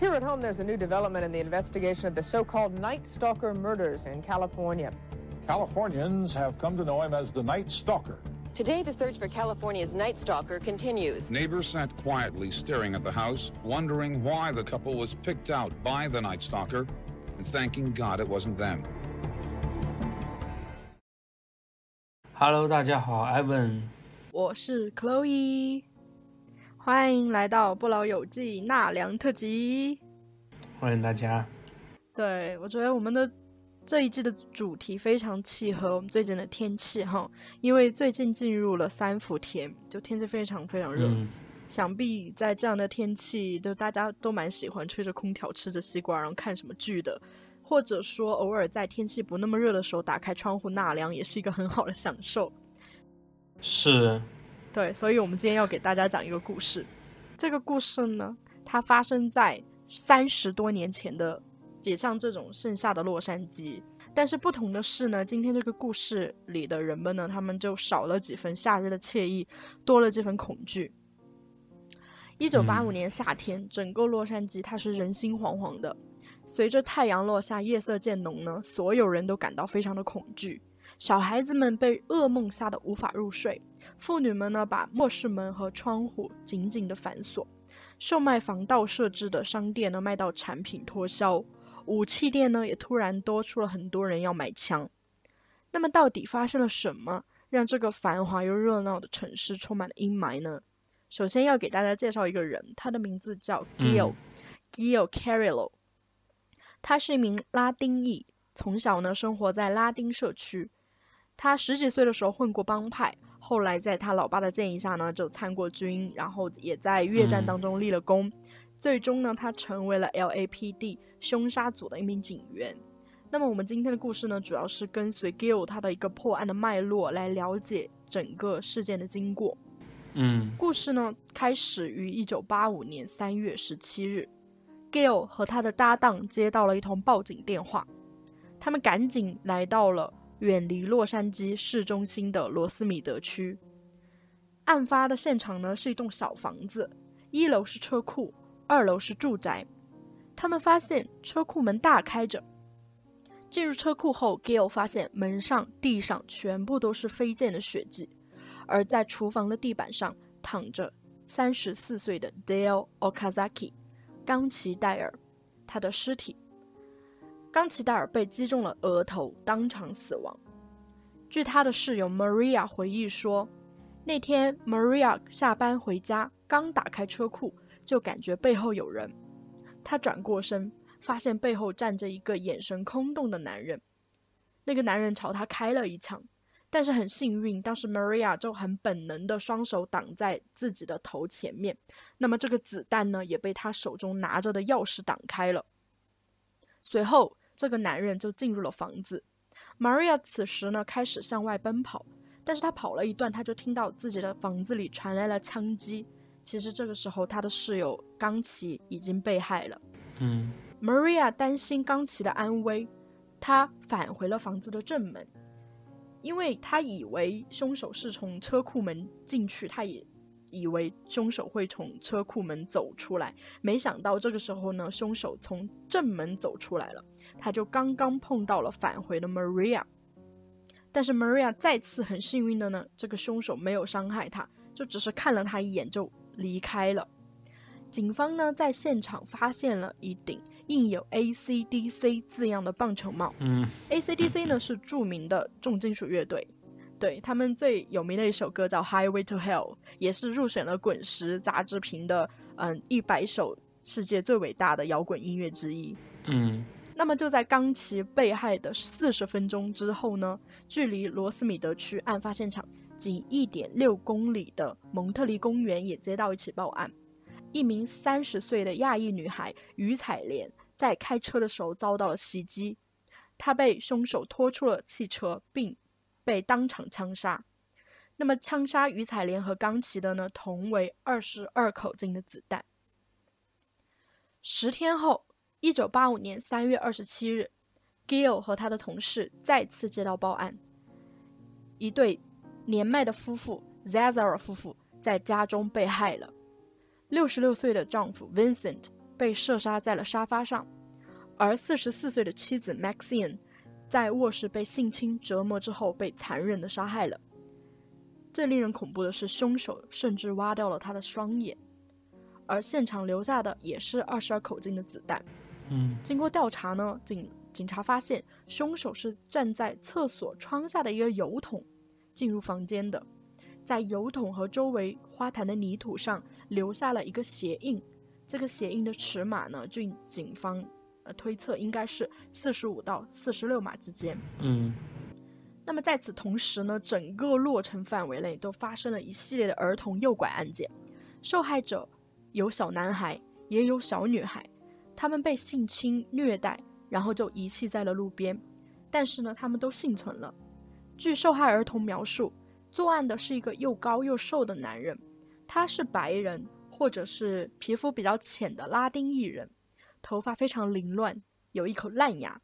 Here at home, there's a new development in the investigation of the so called Night Stalker murders in California. Californians have come to know him as the Night Stalker. Today, the search for California's Night Stalker continues. Neighbors sat quietly staring at the house, wondering why the couple was picked out by the Night Stalker, and thanking God it wasn't them. Hello，大家好，Evan，我是 Chloe， 欢迎来到《不老友记》纳凉特辑。欢迎大家。对，我觉得我们的这一季的主题非常契合我们最近的天气哈，因为最近进入了三伏天，就天气非常非常热。嗯，想必在这样的天气，就大家都蛮喜欢吹着空调、吃着西瓜，然后看什么剧的。或者说，偶尔在天气不那么热的时候，打开窗户纳凉，也是一个很好的享受。是，对，所以我们今天要给大家讲一个故事。这个故事呢，它发生在三十多年前的，也像这种盛夏的洛杉矶。但是不同的是呢，今天这个故事里的人们呢，他们就少了几分夏日的惬意，多了几分恐惧。一九八五年夏天，整个洛杉矶它是人心惶惶的。随着太阳落下，夜色渐浓呢，所有人都感到非常的恐惧。小孩子们被噩梦吓得无法入睡，妇女们呢把卧室门和窗户紧紧的反锁。售卖防盗设置的商店呢卖到产品脱销，武器店呢也突然多出了很多人要买枪。那么到底发生了什么，让这个繁华又热闹的城市充满了阴霾呢？首先要给大家介绍一个人，他的名字叫 Gil，Gil Carillo。他是一名拉丁裔，从小呢生活在拉丁社区。他十几岁的时候混过帮派，后来在他老爸的建议下呢，就参过军，然后也在越战当中立了功。最终呢，他成为了 LAPD 凶杀组的一名警员。那么我们今天的故事呢，主要是跟随 Gil 他的一个破案的脉络来了解整个事件的经过。嗯，故事呢开始于一九八五年三月十七日。Gail 和他的搭档接到了一通报警电话，他们赶紧来到了远离洛杉矶市中心的罗斯米德区。案发的现场呢是一栋小房子，一楼是车库，二楼是住宅。他们发现车库门大开着。进入车库后，Gail 发现门上、地上全部都是飞溅的血迹，而在厨房的地板上躺着三十四岁的 Dale Okazaki。冈崎戴尔，他的尸体。冈崎戴尔被击中了额头，当场死亡。据他的室友 Maria 回忆说，那天 Maria 下班回家，刚打开车库，就感觉背后有人。他转过身，发现背后站着一个眼神空洞的男人。那个男人朝他开了一枪。但是很幸运，当时 Maria 就很本能的双手挡在自己的头前面，那么这个子弹呢也被他手中拿着的钥匙挡开了。随后，这个男人就进入了房子。Maria 此时呢开始向外奔跑，但是他跑了一段，他就听到自己的房子里传来了枪击。其实这个时候，他的室友冈崎已经被害了。嗯，Maria 担心冈崎的安危，他返回了房子的正门。因为他以为凶手是从车库门进去，他也以为凶手会从车库门走出来，没想到这个时候呢，凶手从正门走出来了，他就刚刚碰到了返回的 Maria，但是 Maria 再次很幸运的呢，这个凶手没有伤害他，就只是看了他一眼就离开了。警方呢在现场发现了一顶。印有 AC/DC 字样的棒球帽。嗯，AC/DC 呢是著名的重金属乐队，对他们最有名的一首歌叫《Highway to Hell》，也是入选了《滚石》杂志评的嗯一百首世界最伟大的摇滚音乐之一。嗯，那么就在冈崎被害的四十分钟之后呢，距离罗斯米德区案发现场仅一点六公里的蒙特利公园也接到一起报案。一名三十岁的亚裔女孩于彩莲在开车的时候遭到了袭击，她被凶手拖出了汽车，并被当场枪杀。那么，枪杀于彩莲和冈崎的呢，同为二十二口径的子弹。十天后，一九八五年三月二十七日，Gill 和他的同事再次接到报案，一对年迈的夫妇 Zazara 夫妇在家中被害了。六十六岁的丈夫 Vincent 被射杀在了沙发上，而四十四岁的妻子 Maxine 在卧室被性侵折磨之后被残忍的杀害了。最令人恐怖的是，凶手甚至挖掉了他的双眼，而现场留下的也是二十二口径的子弹。嗯。经过调查呢，警警察发现凶手是站在厕所窗下的一个油桶进入房间的，在油桶和周围花坛的泥土上留下了一个鞋印，这个鞋印的尺码呢，据警方呃推测应该是四十五到四十六码之间。嗯。那么在此同时呢，整个洛城范围内都发生了一系列的儿童诱拐案件，受害者有小男孩，也有小女孩，他们被性侵虐待，然后就遗弃在了路边，但是呢，他们都幸存了。据受害儿童描述，作案的是一个又高又瘦的男人，他是白人或者是皮肤比较浅的拉丁裔人，头发非常凌乱，有一口烂牙。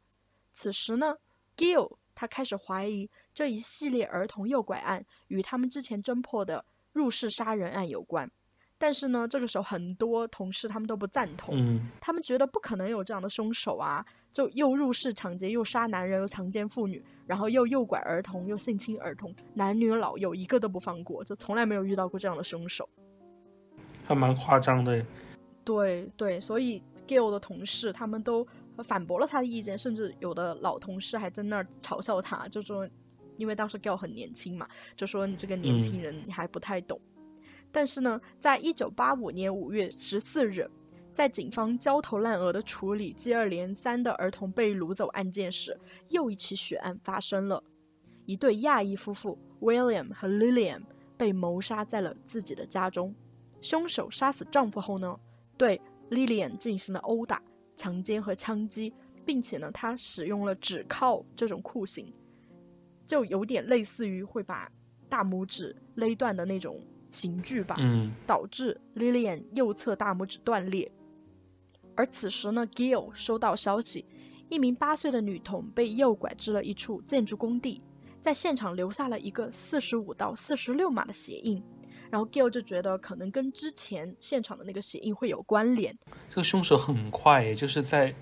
此时呢，Gill 他开始怀疑这一系列儿童诱拐案与他们之前侦破的入室杀人案有关。但是呢，这个时候很多同事他们都不赞同，嗯他们觉得不可能有这样的凶手啊，就又入室抢劫，又杀男人，又强奸妇女，然后又诱拐儿童，又性侵儿童，男女老幼一个都不放过，就从来没有遇到过这样的凶手。还蛮夸张的。对对，所以 Gill 的同事他们都反驳了他的意见，甚至有的老同事还在那儿嘲笑他，就说，因为当时 Gill 很年轻嘛，就说你这个年轻人你还不太懂。但是呢，在一九八五年五月十四日，在警方焦头烂额的处理接二连三的儿童被掳走案件时，又一起血案发生了。一对亚裔夫妇 William 和 Lillian 被谋杀在了自己的家中。凶手杀死丈夫后呢，对 Lillian 进行了殴打、强奸和枪击，并且呢，他使用了指铐这种酷刑，就有点类似于会把大拇指勒断的那种刑具吧。嗯导致 Lillian 右侧大拇指断裂。而此时呢，Gill 收到消息，一名八岁的女童被诱拐至了一处建筑工地，在现场留下了一个四十五到四十六码的鞋印。然后 Gill 就觉得可能跟之前现场的那个鞋印会有关联，这个凶手很快也，就是在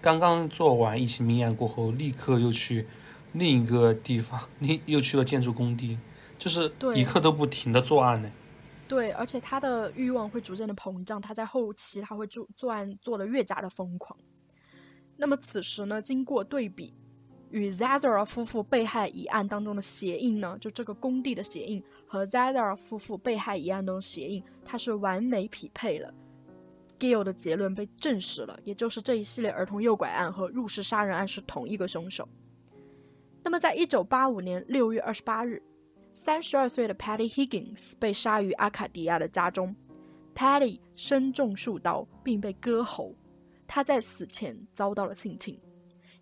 刚刚做完一起命案过后，立刻又去另一个地方，另 又去了建筑工地，就是一刻都不停的作案呢。对，而且他的欲望会逐渐的膨胀，他在后期他会做作案做的越加的疯狂。那么此时呢，经过对比，与 Zazar 夫妇被害一案当中的鞋印呢，就这个工地的鞋印和 Zazar 夫妇被害一案中的鞋印，它是完美匹配了。Gill 的结论被证实了，也就是这一系列儿童诱拐案和入室杀人案是同一个凶手。那么，在一九八五年六月二十八日，三十二岁的 Patty Higgins 被杀于阿卡迪亚的家中。Patty 身中数刀，并被割喉。他在死前遭到了性侵。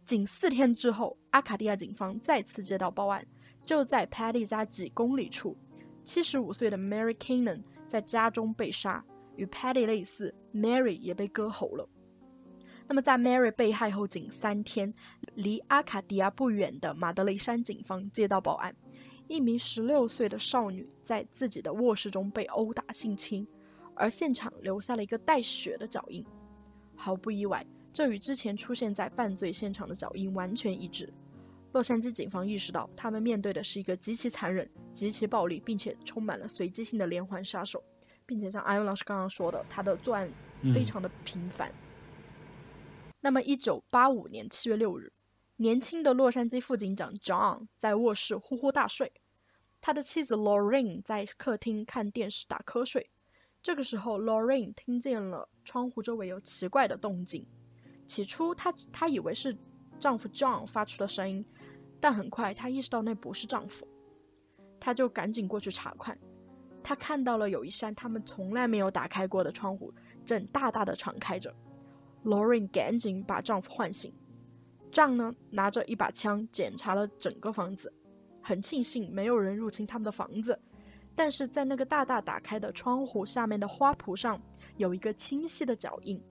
仅四天之后，阿卡迪亚警方再次接到报案，就在 Patty 家几公里处，七十五岁的 Mary Cannon 在家中被杀，与 Patty 类似，Mary 也被割喉了。那么，在 Mary 被害后仅三天，离阿卡迪亚不远的马德雷山警方接到报案，一名十六岁的少女在自己的卧室中被殴打性侵，而现场留下了一个带血的脚印。毫不意外，这与之前出现在犯罪现场的脚印完全一致。洛杉矶警方意识到，他们面对的是一个极其残忍、极其暴力，并且充满了随机性的连环杀手，并且像艾文老师刚刚说的，他的作案非常的频繁。那么，一九八五年七月六日，年轻的洛杉矶副警长 John 在卧室呼呼大睡，他的妻子 Lorraine 在客厅看电视打瞌睡。这个时候，Lorraine 听见了窗户周围有奇怪的动静。起初她，她以为是丈夫 John 发出的声音，但很快她意识到那不是丈夫，她就赶紧过去查看。她看到了有一扇他们从来没有打开过的窗户正大大的敞开着。Lorraine 赶紧把丈夫唤醒。John 呢，拿着一把枪检查了整个房子，很庆幸没有人入侵他们的房子。但是在那个大大打开的窗户下面的花圃上，有一个清晰的脚印。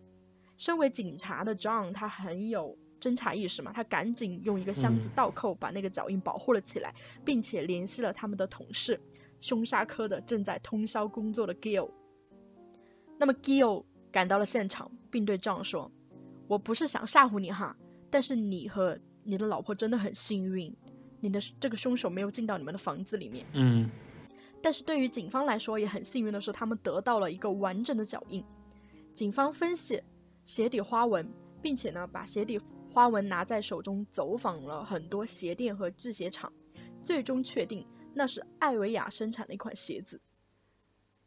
身为警察的 John，他很有侦查意识嘛，他赶紧用一个箱子倒扣把那个脚印保护了起来，并且联系了他们的同事，凶杀科的正在通宵工作的 Gill。那么 Gill 赶到了现场，并对 John 说：“我不是想吓唬你哈，但是你和你的老婆真的很幸运，你的这个凶手没有进到你们的房子里面。嗯但是对于警方来说，也很幸运的是，他们得到了一个完整的脚印。警方分析鞋底花纹，并且呢，把鞋底花纹拿在手中，走访了很多鞋店和制鞋厂，最终确定那是艾维亚生产的一款鞋子，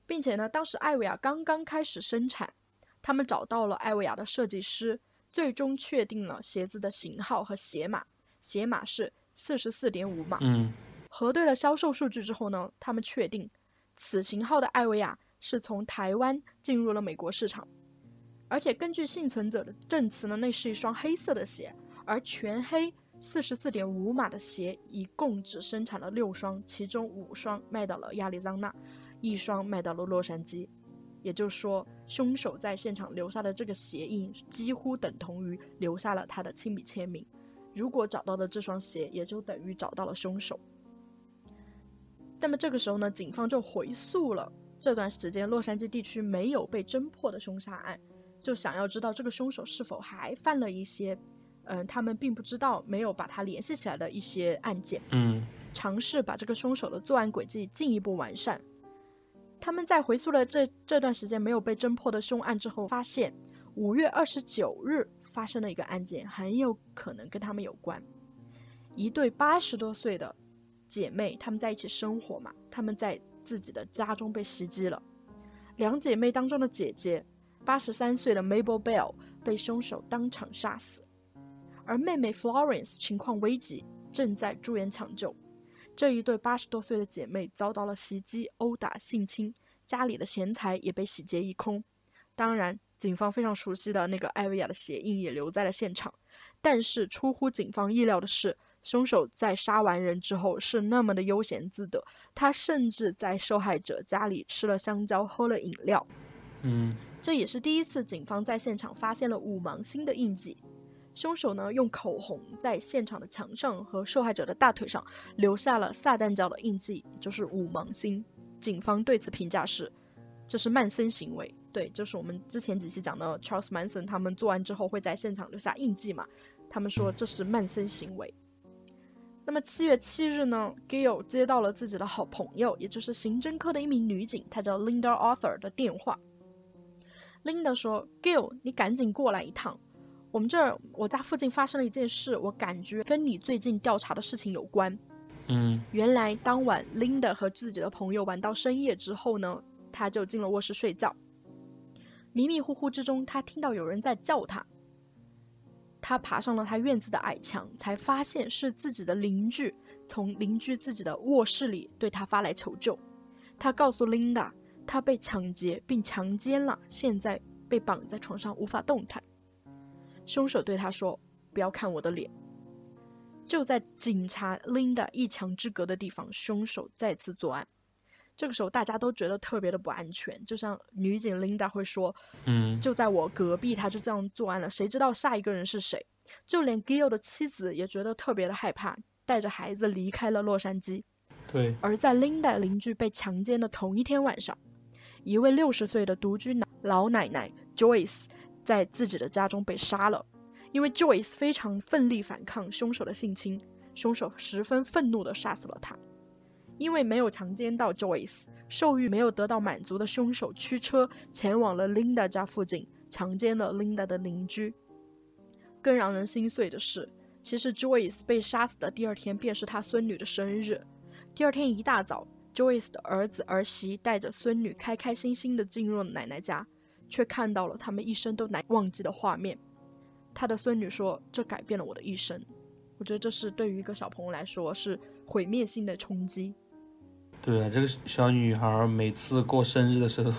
并且呢，当时艾维亚刚刚开始生产，他们找到了艾维亚的设计师，最终确定了鞋子的型号和鞋码，鞋码是四十四点五码。嗯核对了销售数据之后呢，他们确定此型号的艾维亚是从台湾进入了美国市场，而且根据幸存者的证词呢，那是一双黑色的鞋，而全黑四十四点五码的鞋一共只生产了六双，其中五双卖到了亚利桑那，一双卖到了洛杉矶。也就是说，凶手在现场留下的这个鞋印几乎等同于留下了他的亲笔签名。如果找到的这双鞋，也就等于找到了凶手。那么这个时候呢，警方就回溯了这段时间洛杉矶地区没有被侦破的凶杀案，就想要知道这个凶手是否还犯了一些，嗯、他们并不知道、没有把它联系起来的一些案件，嗯尝试把这个凶手的作案轨迹进一步完善。他们在回溯了这这段时间没有被侦破的凶案之后，发现五月二十九日发生了一个案件，很有可能跟他们有关。一对八十多岁的姐妹，她们在一起生活嘛，她们在自己的家中被袭击了。两姐妹当中的姐姐，八十三岁的 Mabel Bell 被凶手当场杀死，而妹妹 Florence 情况危急，正在住院抢救。这一对八十多岁的姐妹遭到了袭击、殴打、性侵，家里的钱财也被洗劫一空。当然，警方非常熟悉的那个艾维亚的鞋印也留在了现场。但是出乎警方意料的是，凶手在杀完人之后是那么的悠闲自得，他甚至在受害者家里吃了香蕉，喝了饮料。嗯这也是第一次警方在现场发现了五芒星的印记。凶手呢，用口红在现场的墙上和受害者的大腿上留下了撒旦教的印记，就是五芒星。警方对此评价是，这是曼森行为。对，就是我们之前几期讲的 Charles Manson，他们作案之后会在现场留下印记嘛？他们说这是曼森行为。那么七月七日呢，Gail 接到了自己的好朋友，也就是刑侦科的一名女警，她叫 Linda Arthur 的电话。Linda 说：“Gail，你赶紧过来一趟，我们这儿我家附近发生了一件事，我感觉跟你最近调查的事情有关。”嗯原来当晚，Linda 和自己的朋友玩到深夜之后呢，她就进了卧室睡觉。迷迷糊糊之中，她听到有人在叫她。她爬上了她院子的矮墙，才发现是自己的邻居从邻居自己的卧室里对她发来求救。他告诉 Linda，她被抢劫并强奸了，现在被绑在床上无法动弹。凶手对他说：“不要看我的脸。”就在警察 Linda 一墙之隔的地方，凶手再次作案。这个时候，大家都觉得特别的不安全，就像女警 Linda 会说：“嗯就在我隔壁，他就这样作案了，谁知道下一个人是谁？”就连 Gil 的妻子也觉得特别的害怕，带着孩子离开了洛杉矶。对，而在 Linda 邻居被强奸的同一天晚上，一位六十岁的独居老老奶奶 Joyce 在自己的家中被杀了。因为 Joyce 非常奋力反抗凶手的性侵，凶手十分愤怒地杀死了她。因为没有强奸到 Joyce，兽欲没有得到满足的凶手驱车前往了 Linda 家附近，强奸了 Linda 的邻居。更让人心碎的是，其实 Joyce 被杀死的第二天便是她孙女的生日。第二天一大早，Joyce 的儿子儿媳带着孙女开开心心地进入了奶奶家，却看到了他们一生都难忘记的画面。他的孙女说：“这改变了我的一生。”我觉得这是对于一个小朋友来说是毁灭性的冲击。对啊，这个小女孩每次过生日的时候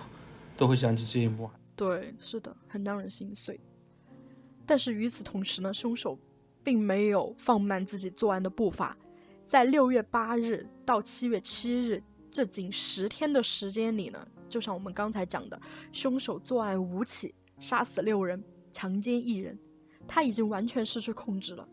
都会想起这一幕。对，是的，很让人心碎。但是与此同时呢，凶手并没有放慢自己作案的步伐，在六月八日到七月七日这仅十天的时间里呢，就像我们刚才讲的，凶手作案五起，杀死六人，强奸一人，他已经完全失去控制了。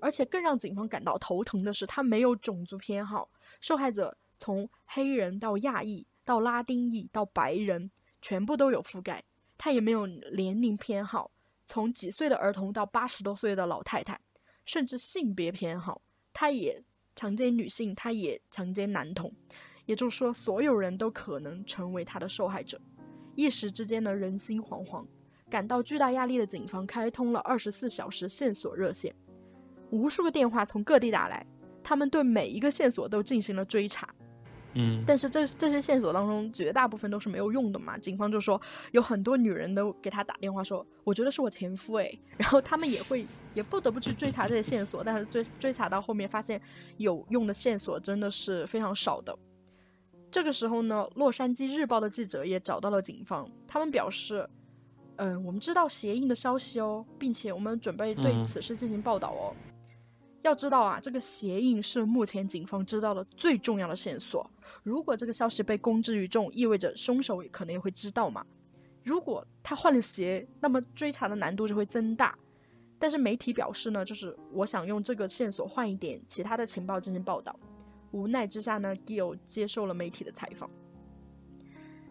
而且更让警方感到头疼的是，他没有种族偏好，受害者从黑人到亚裔到拉丁裔到白人，全部都有覆盖。他也没有年龄偏好，从几岁的儿童到八十多岁的老太太，甚至性别偏好，他也强奸女性，他也强奸男童，也就是说，所有人都可能成为他的受害者。一时之间呢，人心惶惶，感到巨大压力的警方开通了二十四小时线索热线，无数个电话从各地打来，他们对每一个线索都进行了追查。嗯，但是这这些线索当中，绝大部分都是没有用的嘛。警方就说有很多女人都给他打电话说，我觉得是我前夫诶，然后他们也会也不得不去追查这些线索，但是追追查到后面发现有用的线索真的是非常少的。这个时候呢，《洛杉矶日报》的记者也找到了警方，他们表示，嗯，我们知道鞋印的消息哦，并且我们准备对此事进行报道哦。要知道啊，这个鞋印是目前警方知道的最重要的线索。如果这个消息被公之于众，意味着凶手可能也会知道嘛。如果他换了鞋，那么追查的难度就会增大。但是媒体表示呢，就是我想用这个线索换一点其他的情报进行报道。无奈之下呢，Gill 接受了媒体的采访。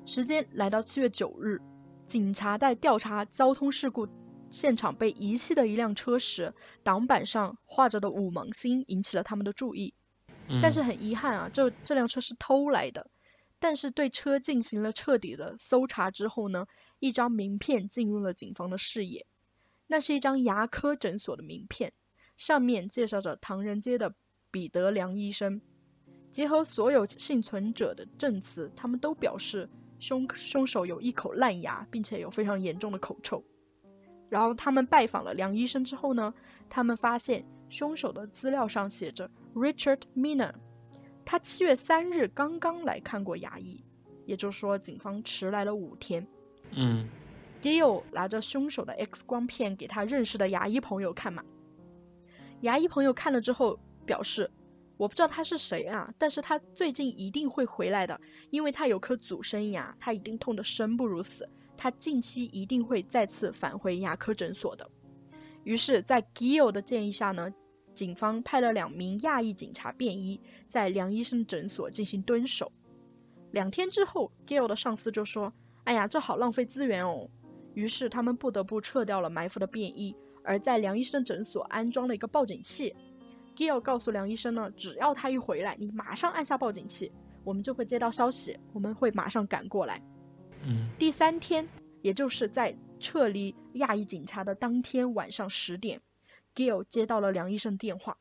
时间来到七月九日，警察在调查交通事故现场被遗弃的一辆车时，挡板上画着的五芒星引起了他们的注意。但是很遗憾啊，这这辆车是偷来的。但是对车进行了彻底的搜查之后呢，一张名片进入了警方的视野。那是一张牙科诊所的名片，上面介绍着唐人街的彼得梁医生。结合所有幸存者的证词，他们都表示凶凶手有一口烂牙，并且有非常严重的口臭。然后他们拜访了梁医生之后呢，他们发现凶手的资料上写着 Richard Miner，他七月三日刚刚来看过牙医，也就是说警方迟来了五天。嗯 Gill 拿着凶手的 X 光片给他认识的牙医朋友看嘛，牙医朋友看了之后表示。我不知道他是谁啊，但是他最近一定会回来的，因为他有颗祖生牙，他一定痛得生不如死，他近期一定会再次返回牙科诊所的。于是，在 Gill 的建议下呢，警方派了两名亚裔警察便衣在梁医生诊所进行蹲守。两天之后，Gill 的上司就说：“哎呀，这好浪费资源哦。”于是他们不得不撤掉了埋伏的便衣，而在梁医生诊所安装了一个报警器。Gill 告诉梁医生呢，只要他一回来，你马上按下报警器，我们就会接到消息，我们会马上赶过来。嗯，第三天，也就是在撤离亚裔警察的当天晚上十点，Gill 接到了梁医生电话。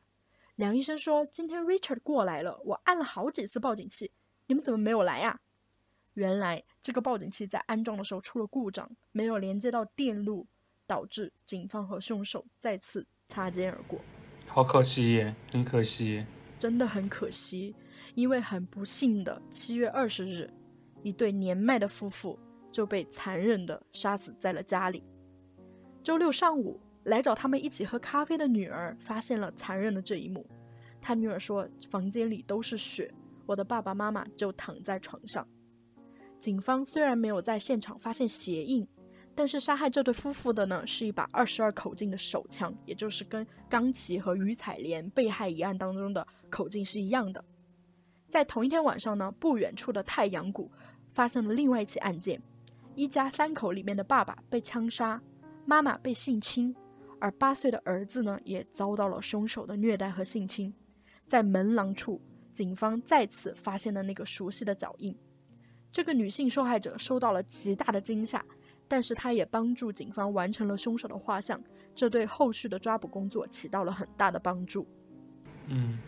梁医生说：“今天 Richard 过来了，我按了好几次报警器，你们怎么没有来啊？”原来这个报警器在安装的时候出了故障，没有连接到电路，导致警方和凶手再次擦肩而过。好可惜，很可惜。真的很可惜，因为很不幸的，七月二十日，一对年迈的夫妇就被残忍的杀死在了家里。周六上午，来找他们一起喝咖啡的女儿发现了残忍的这一幕。她女儿说：“房间里都是血，我的爸爸妈妈就躺在床上。”警方虽然没有在现场发现鞋印。但是杀害这对夫妇的呢，是一把二十二口径的手枪，也就是跟冈崎和于彩莲被害一案当中的口径是一样的。在同一天晚上呢，不远处的太阳谷发生了另外一起案件，一家三口里面的爸爸被枪杀，妈妈被性侵，而八岁的儿子呢也遭到了凶手的虐待和性侵。在门廊处，警方再次发现了那个熟悉的脚印，这个女性受害者受到了极大的惊吓。但是他也帮助警方完成了凶手的画像，这对后续的抓捕工作起到了很大的帮助。嗯，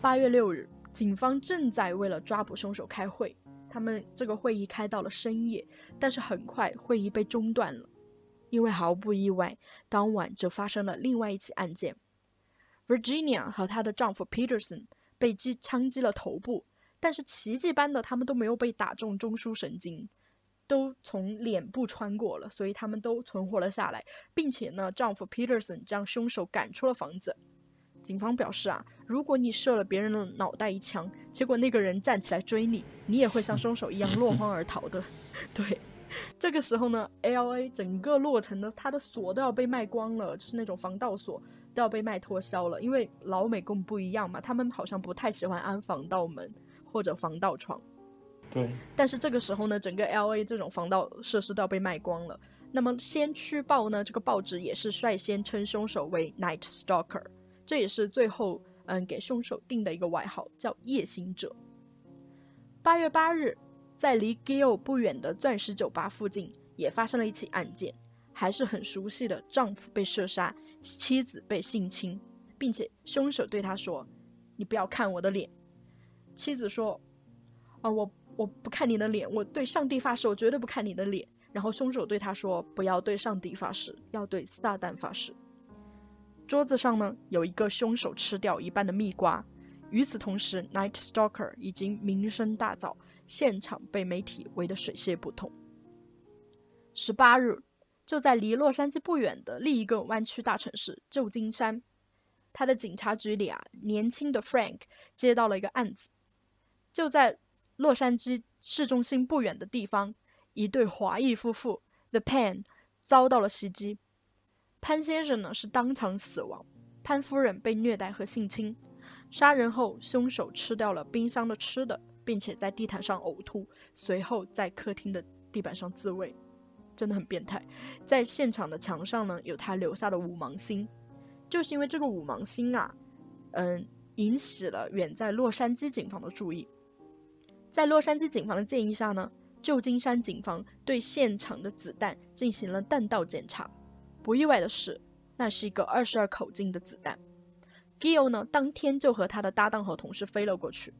八月六日，警方正在为了抓捕凶手开会，他们这个会议开到了深夜，但是很快会议被中断了，因为毫不意外，当晚就发生了另外一起案件，Virginia 和她的丈夫 Peterson 被击枪击了头部，但是奇迹般的他们都没有被打中中枢神经。都从脸部穿过了，所以他们都存活了下来，并且呢，丈夫 Peterson 将凶手赶出了房子。警方表示啊，如果你射了别人的脑袋一枪，结果那个人站起来追你，你也会像凶手一样落荒而逃的。对，这个时候呢，L.A. 整个落成的它的锁都要被卖光了，就是那种防盗锁都要被卖脱销了，因为老美跟我们不一样嘛，他们好像不太喜欢安防盗门或者防盗窗。对，但是这个时候呢，整个 L A 这种防盗设施都要被卖光了。那么先驱报呢，这个报纸也是率先称凶手为 Night Stalker，这也是最后嗯给凶手定的一个外号，叫夜行者。八月八日，在离 Gill 不远的钻石酒吧附近，也发生了一起案件，还是很熟悉的，丈夫被射杀，妻子被性侵，并且凶手对他说：“你不要看我的脸。”妻子说：“啊，我我不看你的脸，我对上帝发誓，我绝对不看你的脸。”然后凶手对他说：“不要对上帝发誓，要对撒旦发誓。”桌子上呢有一个凶手吃掉一半的蜜瓜。与此同时，Night Stalker 已经名声大噪，现场被媒体围得水泄不通。十八日，就在离洛杉矶不远的另一个湾区大城市旧金山，他的警察局里啊，年轻的 Frank 接到了一个案子，就在洛杉矶市中心不远的地方。一对华裔夫妇 The Pan 遭到了袭击，潘先生呢是当场死亡，潘夫人被虐待和性侵。杀人后，凶手吃掉了冰箱的吃的，并且在地毯上呕吐，随后在客厅的地板上自卫，真的很变态。在现场的墙上呢，有他留下的五芒星，就是因为这个五芒星啊，嗯，引起了远在洛杉矶警方的注意。在洛杉矶警方的建议下呢。旧金山警方对现场的子弹进行了弹道检查，不意外的是，那是一个二十二口径的子弹。Gil 呢，当天就和他的搭档和同事飞了过去，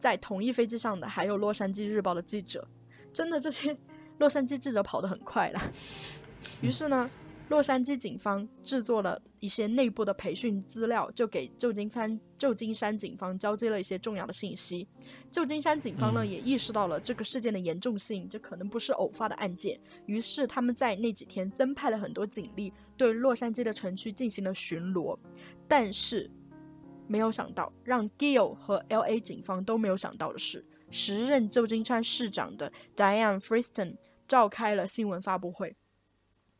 在同一飞机上的还有洛杉矶日报的记者。真的，这些 洛杉矶记者跑得很快了。于是呢。洛杉矶警方制作了一些内部的培训资料，就给旧金山旧金山警方交接了一些重要的信息。旧金山警方呢也意识到了这个事件的严重性，这可能不是偶发的案件。于是他们在那几天增派了很多警力，对洛杉矶的城区进行了巡逻。但是没有想到，让 Gill 和 L.A. 警方都没有想到的是，时任旧金山市长的 Diane Freeston 召开了新闻发布会。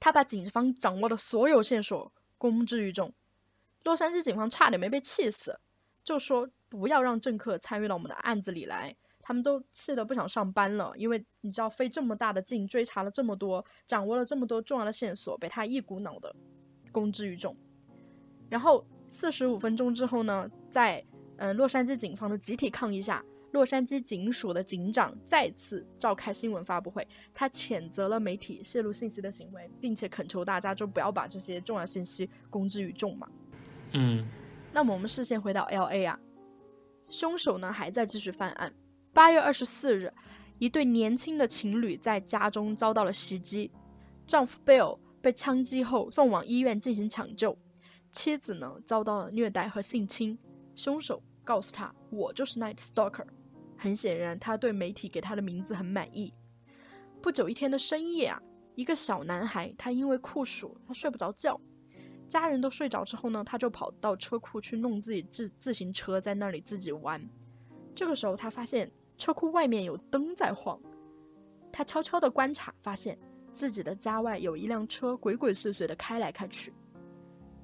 他把警方掌握的所有线索公之于众，洛杉矶警方差点没被气死，就说不要让政客参与到我们的案子里来，他们都气得不想上班了。因为你知道费这么大的劲追查了这么多，掌握了这么多重要的线索，被他一股脑的公之于众。然后四十五分钟之后呢，在嗯洛杉矶警方的集体抗议下。洛杉矶警署的警长再次召开新闻发布会，他谴责了媒体泄露信息的行为，并且恳求大家就不要把这些重要信息公之于众嘛。嗯，那么我们视线回到 L A 啊，凶手呢还在继续犯案。八月二十四日，一对年轻的情侣在家中遭到了袭击，丈夫 Bill 被枪击后送往医院进行抢救，妻子呢遭到了虐待和性侵，凶手告诉他：“我就是 Night Stalker。”很显然，他对媒体给他的名字很满意。不久一天的深夜啊，一个小男孩他因为酷暑，他睡不着觉。家人都睡着之后呢，他就跑到车库去弄自己自自行车，在那里自己玩。这个时候，他发现车库外面有灯在晃。他悄悄的观察，发现自己的家外有一辆车鬼鬼祟祟的开来开去。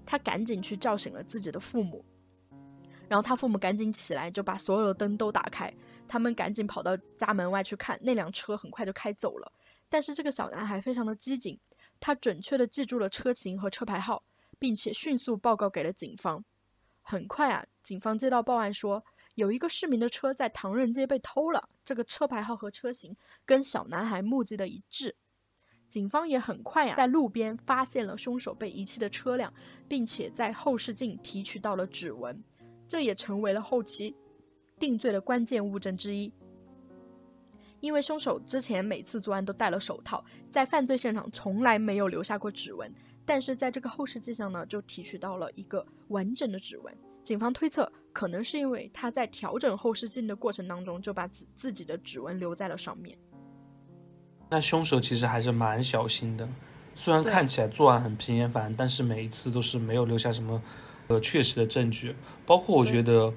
他赶紧去叫醒了自己的父母，然后他父母赶紧起来，就把所有的灯都打开。他们赶紧跑到家门外去看，那辆车很快就开走了。但是这个小男孩非常的机警，他准确的记住了车型和车牌号，并且迅速报告给了警方。很快啊，警方接到报案说，有一个市民的车在唐人街被偷了，这个车牌号和车型跟小男孩目击的一致。警方也很快啊，在路边发现了凶手被遗弃的车辆，并且在后视镜提取到了指纹，这也成为了后期。定罪的关键物证之一，因为凶手之前每次作案都戴了手套，在犯罪现场从来没有留下过指纹，但是在这个后视镜上呢，就提取到了一个完整的指纹。警方推测，可能是因为他在调整后视镜的过程当中，就把自自己的指纹留在了上面。那凶手其实还是蛮小心的，虽然看起来作案很频频繁，但是每一次都是没有留下什么呃确实的证据，包括我觉得。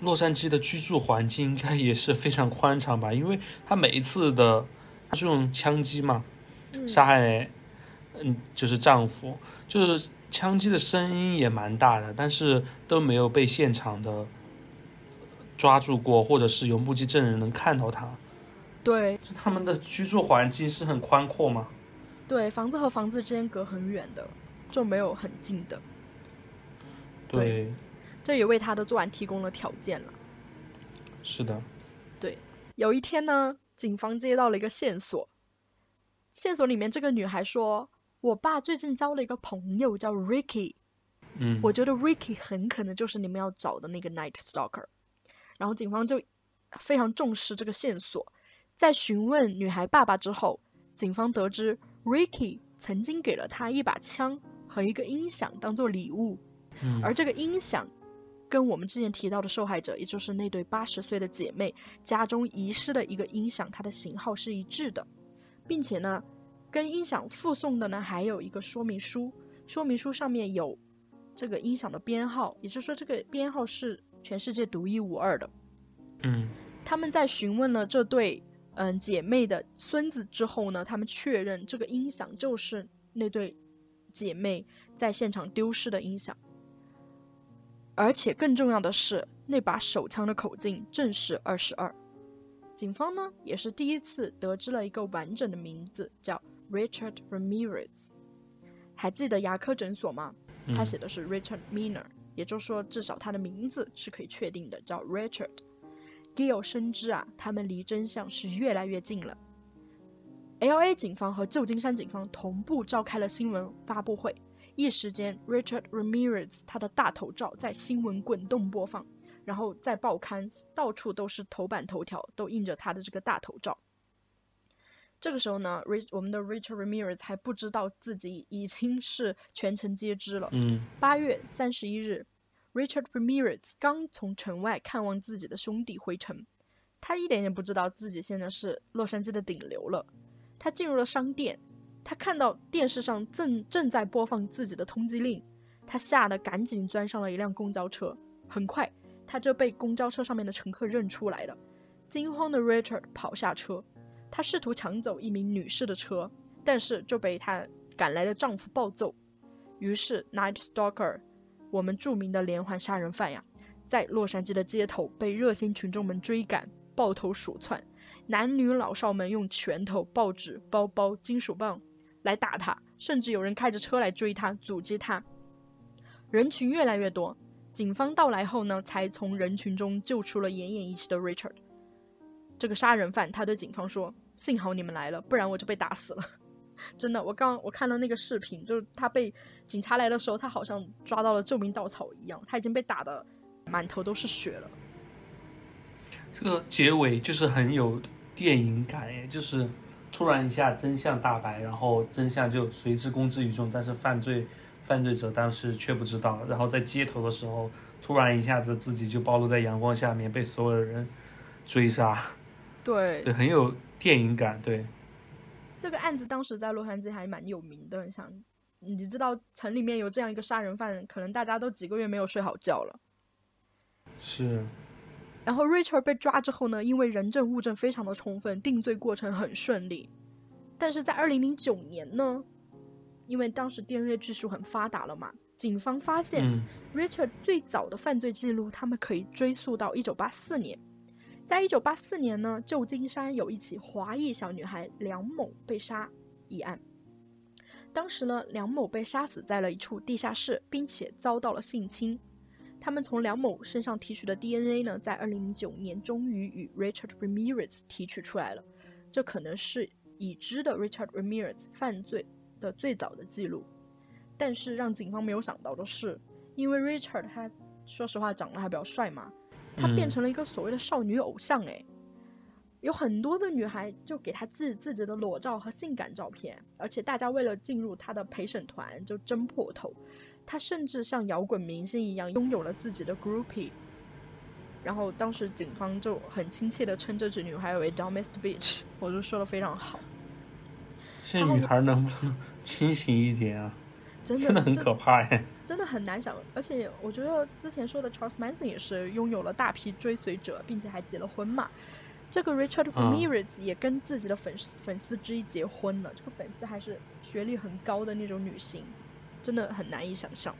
洛杉矶的居住环境应该也是非常宽敞吧，因为他每一次的，他是用枪击嘛，杀害，嗯，就是丈夫，就是枪击的声音也蛮大的，但是都没有被现场的抓住过，或者是有目击证人能看到他。对，就他们的居住环境是很宽阔吗？对，房子和房子之间隔很远的，就没有很近的。对，这也为他的作案提供了条件了。是的，对。有一天呢，警方接到了一个线索，线索里面这个女孩说：“我爸最近交了一个朋友叫 Ricky，嗯，我觉得 Ricky 很可能就是你们要找的那个 Night Stalker。”然后警方就非常重视这个线索，在询问女孩爸爸之后，警方得知 Ricky 曾经给了他一把枪和一个音响当做礼物，嗯。而这个音响跟我们之前提到的受害者，也就是那对八十岁的姐妹家中遗失的一个音响，它的型号是一致的，并且呢，跟音响附送的呢还有一个说明书，说明书上面有这个音响的编号，也就是说这个编号是全世界独一无二的。嗯。他们在询问了这对嗯姐妹的孙子之后呢，他们确认这个音响就是那对姐妹在现场丢失的音响，而且更重要的是，那把手枪的口径正是二十二。警方呢也是第一次得知了一个完整的名字，叫 Richard Ramirez。还记得牙科诊所吗？他写的是 Richard Miner，、也就是说，至少他的名字是可以确定的，叫 Richard。Gill 深知啊，他们离真相是越来越近了。L.A. 警方和旧金山警方同步召开了新闻发布会，一时间，Richard Ramirez 他的大头照在新闻滚动播放，然后在报刊到处都是头版头条，都印着他的这个大头照。这个时候呢，Rich 我们的 Richard Ramirez 还不知道自己已经是全城皆知了。嗯八月三十一日，Richard Ramirez 刚从城外看望自己的兄弟回城，他一点也不知道自己现在是洛杉矶的顶流了。他进入了商店，他看到电视上正正在播放自己的通缉令，他吓得赶紧钻上了一辆公交车。很快，他就被公交车上面的乘客认出来了。惊慌的 Richard 跑下车，他试图抢走一名女士的车，但是就被她赶来的丈夫暴揍。于是，Night Stalker，我们著名的连环杀人犯呀，在洛杉矶的街头被热心群众们追赶、抱头鼠窜，男女老少们用拳头、报纸、包包、金属棒来打他，甚至有人开着车来追他、阻击他。人群越来越多，警方到来后呢，才从人群中救出了奄奄一息的 Richard。这个杀人犯他对警方说：“幸好你们来了，不然我就被打死了。”真的，我刚我看了那个视频，就是他被警察来的时候，他好像抓到了救命稻草一样，他已经被打的满头都是血了。这个结尾就是很有电影感，就是突然一下真相大白，然后真相就随之公之于众，但是犯罪犯罪者当时却不知道，然后在街头的时候，突然一下子自己就暴露在阳光下面，被所有的人追杀，对，对，很有电影感，对，这个案子当时在洛杉矶还蛮有名的，想你知道城里面有这样一个杀人犯，可能大家都几个月没有睡好觉了。是，然后 Richard 被抓之后呢，因为人证物证非常的充分，定罪过程很顺利。但是在二零零九年呢，因为当时 DNA 技术很发达了嘛，警方发现嗯 Richard 最早的犯罪记录，他们可以追溯到一九八四年。在一九八四年呢，旧金山有一起华裔小女孩梁某被杀一案。当时呢，梁某被杀死在了一处地下室，并且遭到了性侵。他们从梁某身上提取的 DNA 呢，在二零零九年终于与 Richard Ramirez 提取出来了。这可能是已知的 Richard Ramirez 犯罪的最早的记录。但是让警方没有想到的是，因为 Richard 他说实话长得还比较帅嘛，他变成了一个所谓的少女偶像诶。有很多的女孩就给他寄自己的裸照和性感照片，而且大家为了进入他的陪审团就争破头。他甚至像摇滚明星一样拥有了自己的 groupie。然后当时警方就很亲切的称这群女孩为 “dumbest bitch”，我就说的非常好，现在女孩能不能清醒一点啊？真的真的很可怕哎。真的很难想。而且我觉得之前说的 Charles Manson 也是拥有了大批追随者，并且还结了婚嘛。这个 Richard 嗯 Ramirez 也跟自己的粉丝粉丝之一结婚了，这个粉丝还是学历很高的那种女性，真的很难以想象。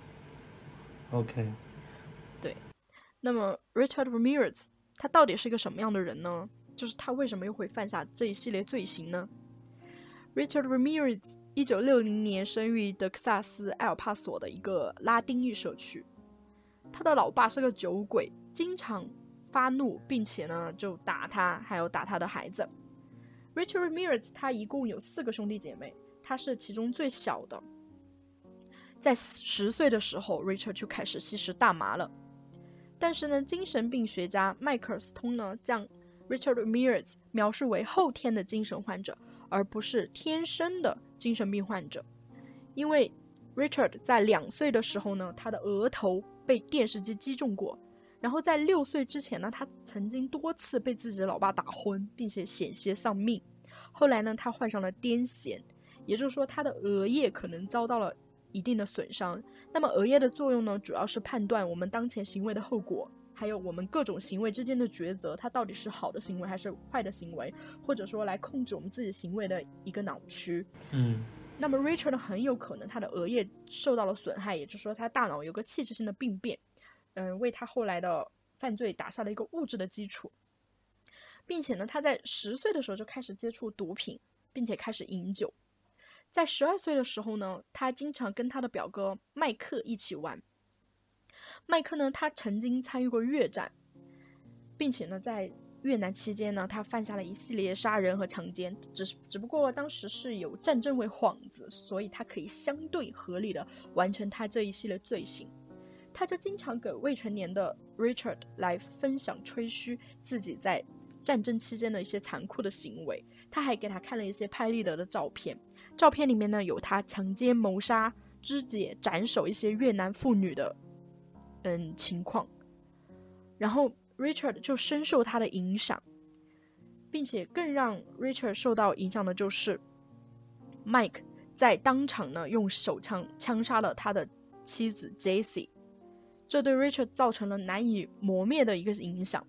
OK，对那么 Richard Ramirez 他到底是一个什么样的人呢？就是他为什么又会犯下这一系列罪行呢？Richard Ramirez 一九六零年生于德克萨斯埃尔帕索的一个拉丁裔社区。他的老爸是个酒鬼，经常发怒，并且呢就打他，还有打他的孩子。Richard Ramirez 他一共有四个兄弟姐妹，他是其中最小的。在十岁的时候，Richard 就开始吸食大麻了。但是呢，精神病学家迈克尔斯通呢将 Richard Ramirez 描述为后天的精神患者，而不是天生的精神病患者。因为 Richard 在两岁的时候呢，他的额头被电视机击中过，然后在六岁之前呢，他曾经多次被自己的老爸打昏，并且险些丧命。后来呢，他患上了癫痫，也就是说，他的额叶可能遭到了。一定的损伤。那么额叶的作用呢，主要是判断我们当前行为的后果，还有我们各种行为之间的抉择，它到底是好的行为还是坏的行为，或者说来控制我们自己行为的一个脑区。嗯，那么 Richard 很有可能他的额叶受到了损害，也就是说他大脑有个器质性的病变，嗯，为他后来的犯罪打下了一个物质的基础，并且呢，他在十岁的时候就开始接触毒品，并且开始饮酒。在十二岁的时候呢，他经常跟他的表哥麦克一起玩。麦克呢，他曾经参与过越战，并且呢，在越南期间呢，他犯下了一系列杀人和强奸。只是只不过当时是有战争为幌子，所以他可以相对合理的完成他这一系列罪行。他就经常给未成年的 Richard 来分享吹嘘自己在战争期间的一些残酷的行为。他还给他看了一些拍立得的照片。照片里面呢，有他强奸、谋杀、肢解、斩首一些越南妇女的，嗯情况。然后 Richard 就深受他的影响，并且更让 Richard 受到影响的就是，Mike 在当场呢用手枪枪杀了他的妻子 Jessie，这对 Richard 造成了难以磨灭的一个影响。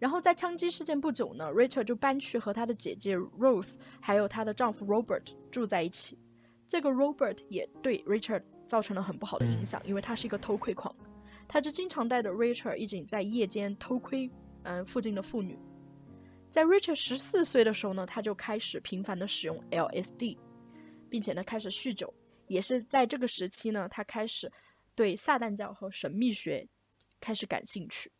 然后在枪击事件不久呢，Richard 就搬去和她的姐姐 Rose 还有她的丈夫 Robert 住在一起。这个 Robert 也对 Richard 造成了很不好的影响，因为他是一个偷窥狂，他就经常带着 Richard 一起在夜间偷窥嗯附近的妇女。在 Richard 十四岁的时候呢，他就开始频繁的使用 LSD，并且呢开始酗酒。也是在这个时期呢，他开始对撒旦教和神秘学开始感兴趣。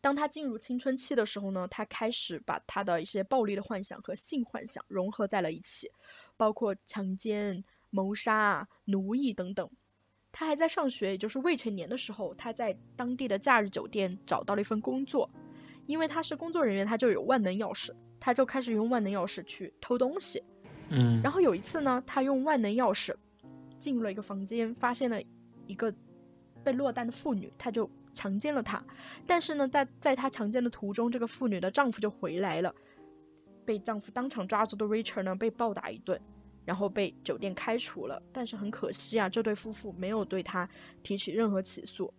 当他进入青春期的时候呢，他开始把他的一些暴力的幻想和性幻想融合在了一起，包括强奸、谋杀、奴役等等。他还在上学，也就是未成年的时候，他在当地的假日酒店找到了一份工作，因为他是工作人员，他就有万能钥匙，他就开始用万能钥匙去偷东西。嗯，然后有一次呢，他用万能钥匙进入了一个房间，发现了一个被落单的妇女，他就。强奸了她，但是呢，在在她强奸的途中，这个妇女的丈夫就回来了，被丈夫当场抓住的 Richard 呢，被暴打一顿，然后被酒店开除了。但是很可惜啊，这对夫妇没有对他提起任何起诉。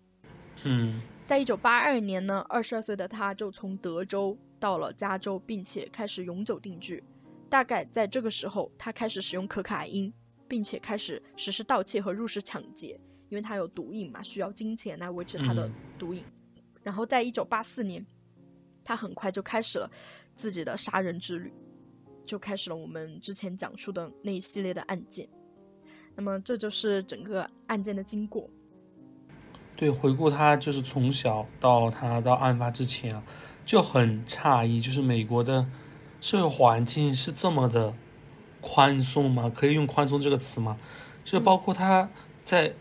嗯，在一九八二年呢，二十二岁的他就从德州到了加州，并且开始永久定居。大概在这个时候，他开始使用可卡因，并且开始实施盗窃和入室抢劫。因为他有毒瘾嘛，需要金钱来维持他的毒瘾。然后在一九八四年，他很快就开始了自己的杀人之旅，就开始了我们之前讲述的那一系列的案件。那么这就是整个案件的经过。对，回顾他就是从小到他到案发之前啊，就很诧异，就是美国的社会环境是这么的宽松吗？可以用宽松这个词吗？就包括他在。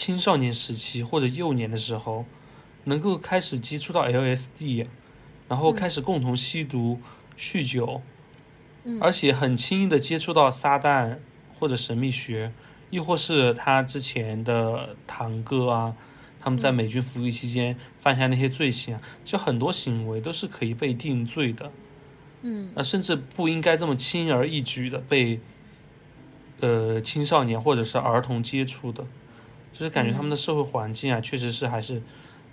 青少年时期或者幼年的时候，能够开始接触到 LSD，然后开始共同吸毒、酗酒，而且很轻易的接触到撒旦或者神秘学，亦或是他之前的堂哥啊，他们在美军服役期间犯下那些罪行，就很多行为都是可以被定罪的，嗯，那甚至不应该这么轻而易举的被，呃，青少年或者是儿童接触的。就是感觉他们的社会环境啊，确实是还是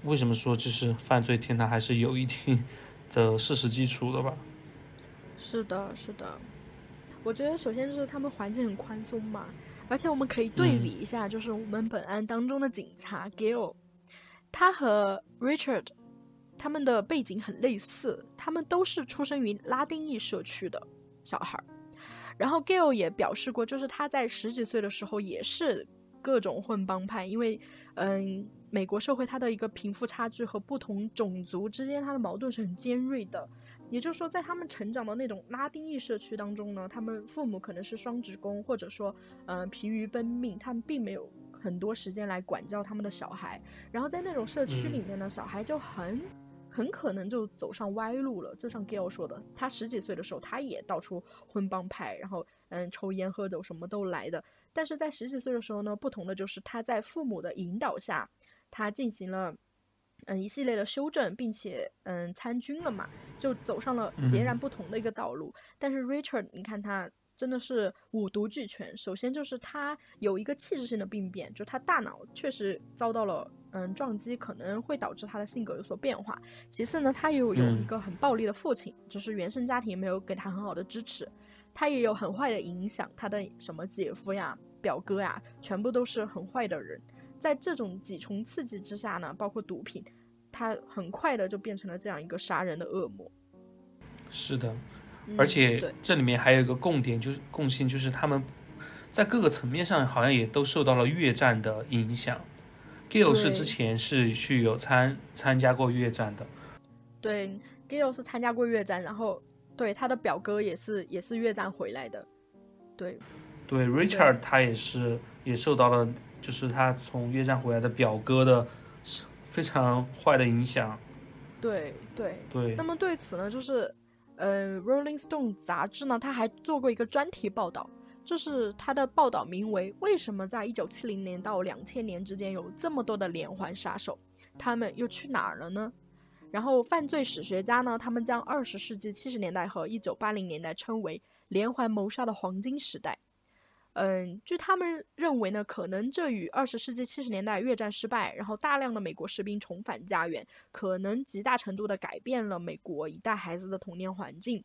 为什么说就是犯罪天堂还是有一定的事实基础的吧？是的，是的。我觉得首先就是他们环境很宽松嘛，而且我们可以对比一下，就是我们本案当中的警察 Gail，他和 Richard 他们的背景很类似，他们都是出生于拉丁裔社区的小孩儿。然后 Gail 也表示过，就是他在十几岁的时候也是各种混帮派，因为嗯，美国社会它的一个贫富差距和不同种族之间它的矛盾是很尖锐的。也就是说，在他们成长的那种拉丁裔社区当中呢，他们父母可能是双职工，或者说，嗯，疲于奔命，他们并没有很多时间来管教他们的小孩。然后在那种社区里面呢，小孩就很很可能就走上歪路了。就像 Gail 说的，他十几岁的时候，他也到处混帮派，然后嗯，抽烟喝酒什么都来的。但是在十几岁的时候呢，不同的就是他在父母的引导下，他进行了。嗯，一系列的修正，并且嗯参军了嘛，就走上了截然不同的一个道路。但是 Richard，你看他真的是五毒俱全。首先就是他有一个器质性的病变，就他大脑确实遭到了嗯撞击，可能会导致他的性格有所变化。其次呢，他又有一个很暴力的父亲，就是原生家庭没有给他很好的支持，他也有很坏的影响，他的什么姐夫呀、表哥呀，全部都是很坏的人。在这种几重刺激之下呢，包括毒品，他很快的就变成了这样一个杀人的恶魔。是的，而且这里面还有一个共点，就是共性，就是他们在各个层面上好像也都受到了越战的影响。Gill 是之前是去有参参加过越战的，对，Gill 是参加过越战，然后对他的表哥也是也是越战回来的，对，对，Richard 他也是也受到了。就是他从越战回来的表哥的非常坏的影响，对对对。那么对此呢，就是，呃，《Rolling Stone》杂志呢，他还做过一个专题报道，就是他的报道名为《为什么在一九七零年到两千年之间有这么多的连环杀手，他们又去哪儿了呢？》然后犯罪史学家呢，他们将二十世纪七十年代和一九八零年代称为连环谋杀的黄金时代。嗯，据他们认为呢，可能这与二十世纪七十年代越战失败，然后大量的美国士兵重返家园，可能极大程度的改变了美国一代孩子的童年环境。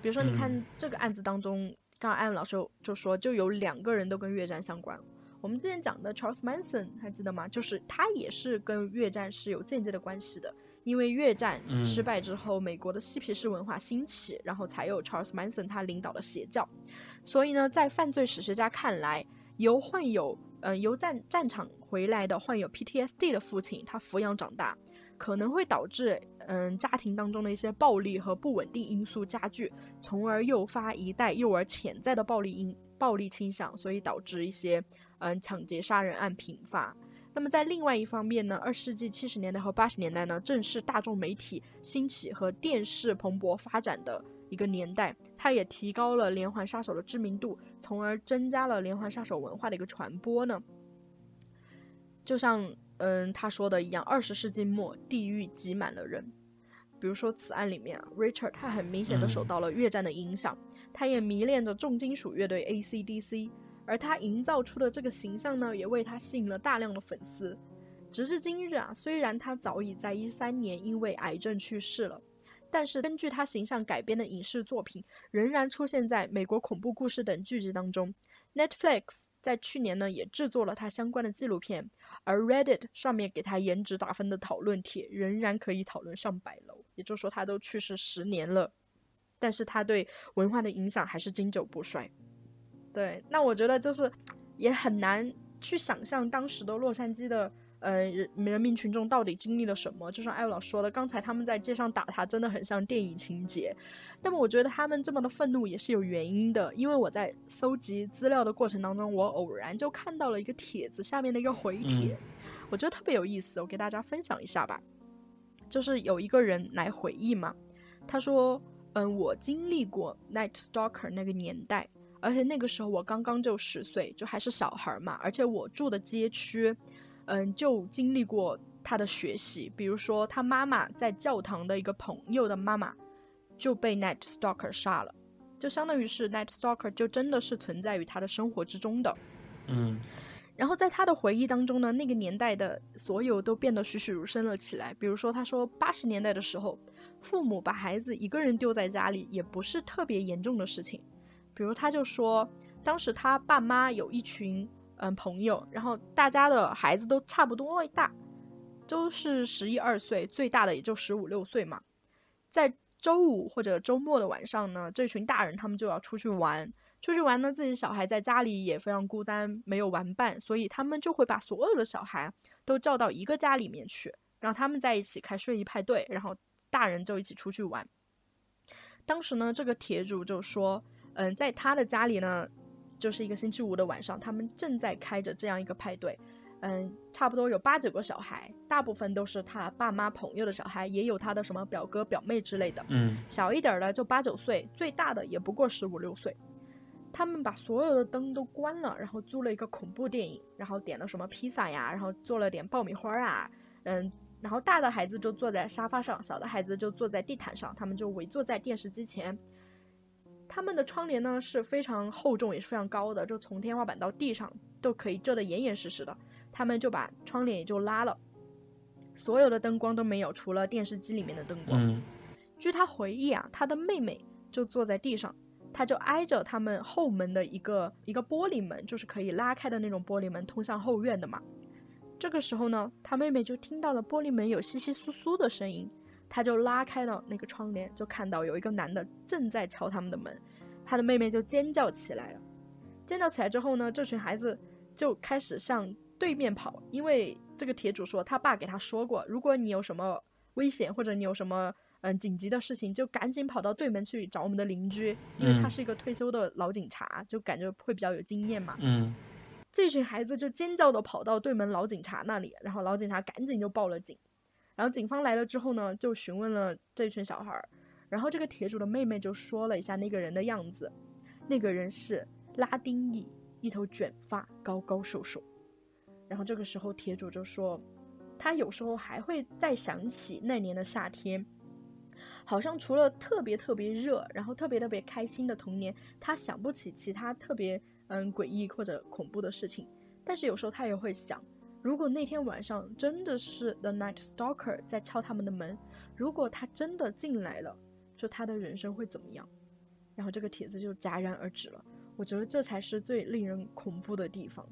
比如说，你看这个案子当中，刚刚艾文老师就说，就有两个人都跟越战相关。我们之前讲的 Charles Manson 还记得吗？就是他也是跟越战是有间接的关系的。因为越战失败之后，美国的嬉皮士文化兴起，然后才有 Charles Manson 他领导的邪教。所以呢，在犯罪史学家看来，由患有嗯由战战场回来的患有 PTSD 的父亲他抚养长大，可能会导致嗯家庭当中的一些暴力和不稳定因素加剧，从而诱发一代幼儿潜在的暴力因暴力倾向，所以导致一些嗯抢劫杀人案频发。那么在另外一方面呢，二世纪七十年代和八十年代呢，正是大众媒体兴起和电视蓬勃发展的一个年代，它也提高了连环杀手的知名度，从而增加了连环杀手文化的一个传播呢。就像嗯他说的一样，二十世纪末，地狱挤满了人。比如说此案里面，Richard 他很明显的受到了越战的影响，他也迷恋着重金属乐队 AC/DC。而他营造出的这个形象呢，也为他吸引了大量的粉丝。直至今日啊，虽然他早已在一三年因为癌症去世了，但是根据他形象改编的影视作品仍然出现在美国恐怖故事等剧集当中。Netflix 在去年呢也制作了他相关的纪录片，而 Reddit 上面给他颜值打分的讨论帖仍然可以讨论上百楼。也就是说，他都去世十年了，但是他对文化的影响还是经久不衰。对，那我觉得就是也很难去想象当时的洛杉矶的呃人人民群众到底经历了什么。就像艾老说的，刚才他们在街上打他，真的很像电影情节。那么我觉得他们这么的愤怒也是有原因的，因为我在搜集资料的过程当中，我偶然就看到了一个帖子下面的一个回帖，我觉得特别有意思，我给大家分享一下吧。就是有一个人来回忆嘛，他说：“嗯，我经历过 Night Stalker 那个年代。”而且那个时候我刚刚就十岁，就还是小孩嘛。而且我住的街区，嗯，就经历过他的学习。比如说，他妈妈在教堂的一个朋友的妈妈就被 Night Stalker 杀了，就相当于是 Night Stalker 就真的是存在于他的生活之中的。嗯。然后在他的回忆当中呢，那个年代的所有都变得栩栩如生了起来。比如说，他说八十年代的时候，父母把孩子一个人丢在家里也不是特别严重的事情。比如，他就说，当时他爸妈有一群嗯朋友，然后大家的孩子都差不多大，都是十一二岁，最大的也就十五六岁嘛。在周五或者周末的晚上呢，这群大人他们就要出去玩。出去玩呢，自己小孩在家里也非常孤单，没有玩伴，所以他们就会把所有的小孩都叫到一个家里面去，让他们在一起开睡衣派对，然后大人就一起出去玩。当时呢，这个铁主就说，嗯，在他的家里呢，就是一个星期五的晚上，他们正在开着这样一个派对。嗯，差不多有八九个小孩，大部分都是他爸妈朋友的小孩，也有他的什么表哥表妹之类的。嗯，小一点的就八九岁，最大的也不过十五六岁。他们把所有的灯都关了，然后租了一个恐怖电影，然后点了什么披萨呀，然后做了点爆米花啊，嗯，然后大的孩子就坐在沙发上，小的孩子就坐在地毯上，他们就围坐在电视机前。他们的窗帘呢是非常厚重，也是非常高的，就从天花板到地上都可以遮得严严实实的。他们就把窗帘也就拉了，所有的灯光都没有，除了电视机里面的灯光。嗯据他回忆啊，他的妹妹就坐在地上，他就挨着他们后门的一个一个玻璃门，就是可以拉开的那种玻璃门，通向后院的嘛。这个时候呢，他妹妹就听到了玻璃门有窸窸窣窣的声音，他就拉开了那个窗帘，就看到有一个男的正在敲他们的门，他的妹妹就尖叫起来了。尖叫起来之后呢，这群孩子就开始向对面跑，因为这个铁主说他爸给他说过，如果你有什么危险或者你有什么嗯紧急的事情，就赶紧跑到对门去找我们的邻居，因为他嗯是一个退休的老警察，就感觉会比较有经验嘛。嗯这群孩子就尖叫的跑到对门老警察那里，然后老警察赶紧就报了警。然后警方来了之后呢，就询问了这群小孩儿，然后这个铁主的妹妹就说了一下那个人的样子，那个人是拉丁裔，一头卷发，高高瘦瘦。然后这个时候铁主就说，他有时候还会再想起那年的夏天，好像除了特别特别热，然后特别特别开心的童年，他想不起其他特别嗯诡异或者恐怖的事情。但是有时候他也会想，如果那天晚上真的是 The Night Stalker 在敲他们的门，如果他真的进来了，就他的人生会怎么样？然后这个帖子就戛然而止了。我觉得这才是最令人恐怖的地方，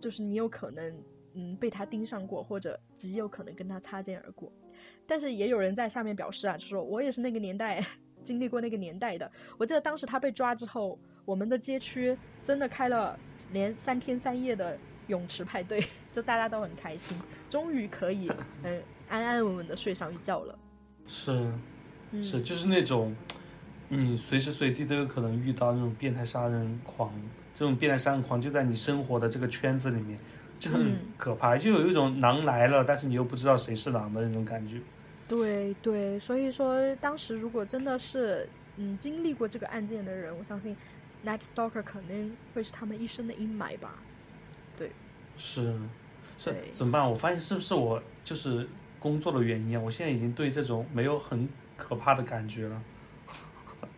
就是你有可能嗯被他盯上过，或者极有可能跟他擦肩而过。但是也有人在下面表示啊，就说我也是那个年代 经历过那个年代的。我记得当时他被抓之后，我们的街区真的开了连三天三夜的泳池派对，就大家都很开心，终于可以嗯安安稳稳的睡上一觉了。是嗯，是，就是那种你随时随地都有可能遇到那种变态杀人狂，这种变态杀人狂就在你生活的这个圈子里面，就很嗯可怕，就有一种狼来了，但是你又不知道谁是狼的那种感觉。对对，所以说当时如果真的是嗯经历过这个案件的人，我相信 Night Stalker 肯定会是他们一生的阴霾吧。是，是怎么办？我发现是不是我就是工作的原因啊？我现在已经对这种没有很可怕的感觉了。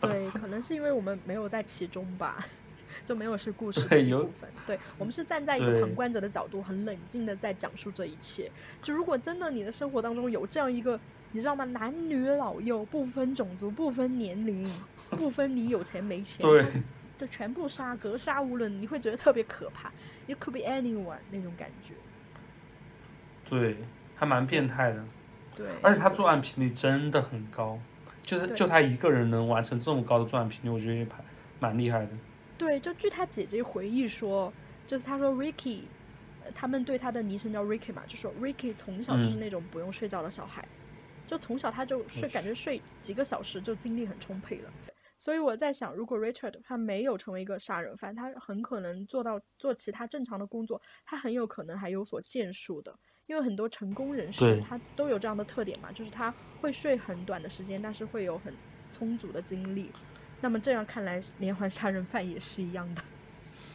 对，可能是因为我们没有在其中吧，就没有是故事的一部分。对我们是站在一个旁观者的角度，很冷静的在讲述这一切。就如果真的你的生活当中有这样一个，你知道吗？男女老幼不分种族、不分年龄、不分你有钱没钱，对，就全部杀，格杀无论，你会觉得特别可怕。It could be anyone 那种感觉。对，还蛮变态的，对，而且他作案频率真的很高，就是就他一个人能完成这么高的作案频率，我觉得也蛮蛮厉害的。对，就据他姐姐回忆说，就是他说 Ricky，呃他们对他的昵称叫 Ricky 嘛，就说 Ricky 从小就是嗯那种不用睡觉的小孩，就从小他就睡，感觉睡几个小时就精力很充沛了。所以我在想，如果 Richard 他没有成为一个杀人犯，他很可能做到做其他正常的工作，他很有可能还有所建树的。因为很多成功人士他都有这样的特点嘛，就是他会睡很短的时间，但是会有很充足的精力。那么这样看来，连环杀人犯也是一样的。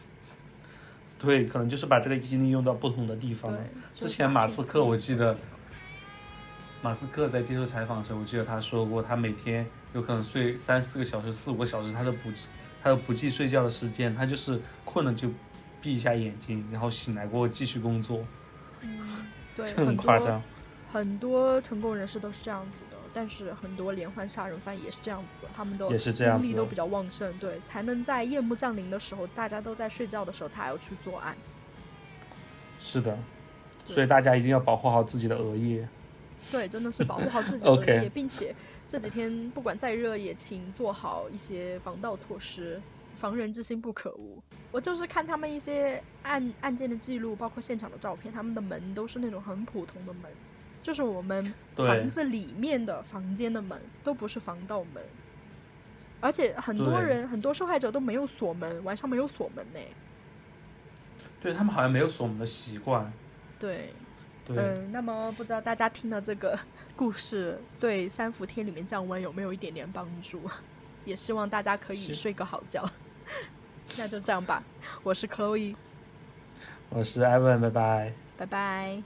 对，可能就是把这个精力用到不同的地方之前马斯克，我记得马斯克在接受采访的时候，我记得他说过，他每天有可能睡三四个小时、四五个小时，他都不他都不计睡觉的时间，他就是困了就闭一下眼睛，然后醒来过后继续工作，嗯，对，很夸张。很多成功人士都是这样子的，但是很多连环杀人犯也是这样子的，他们都也是这样子的精力都比较旺盛，对，才能在夜幕降临的时候，大家都在睡觉的时候，他还要去作案。是的，所以大家一定要保护好自己的额叶。对，真的是保护好自己的额 OK 叶，并且这几天不管再热，也请做好一些防盗措施，防人之心不可无。我就是看他们一些案案件的记录，包括现场的照片，他们的门都是那种很普通的门，就是我们房子里面的房间的门，都不是防盗门。而且很多人很多受害者都没有锁门，晚上没有锁门呢。对他们好像没有锁门的习惯。对，嗯，那么不知道大家听了这个 故事，对三伏天里面降温有没有一点点帮助？也希望大家可以睡个好觉。那就这样吧，我是 Chloe，我是 Evan，拜拜。拜拜。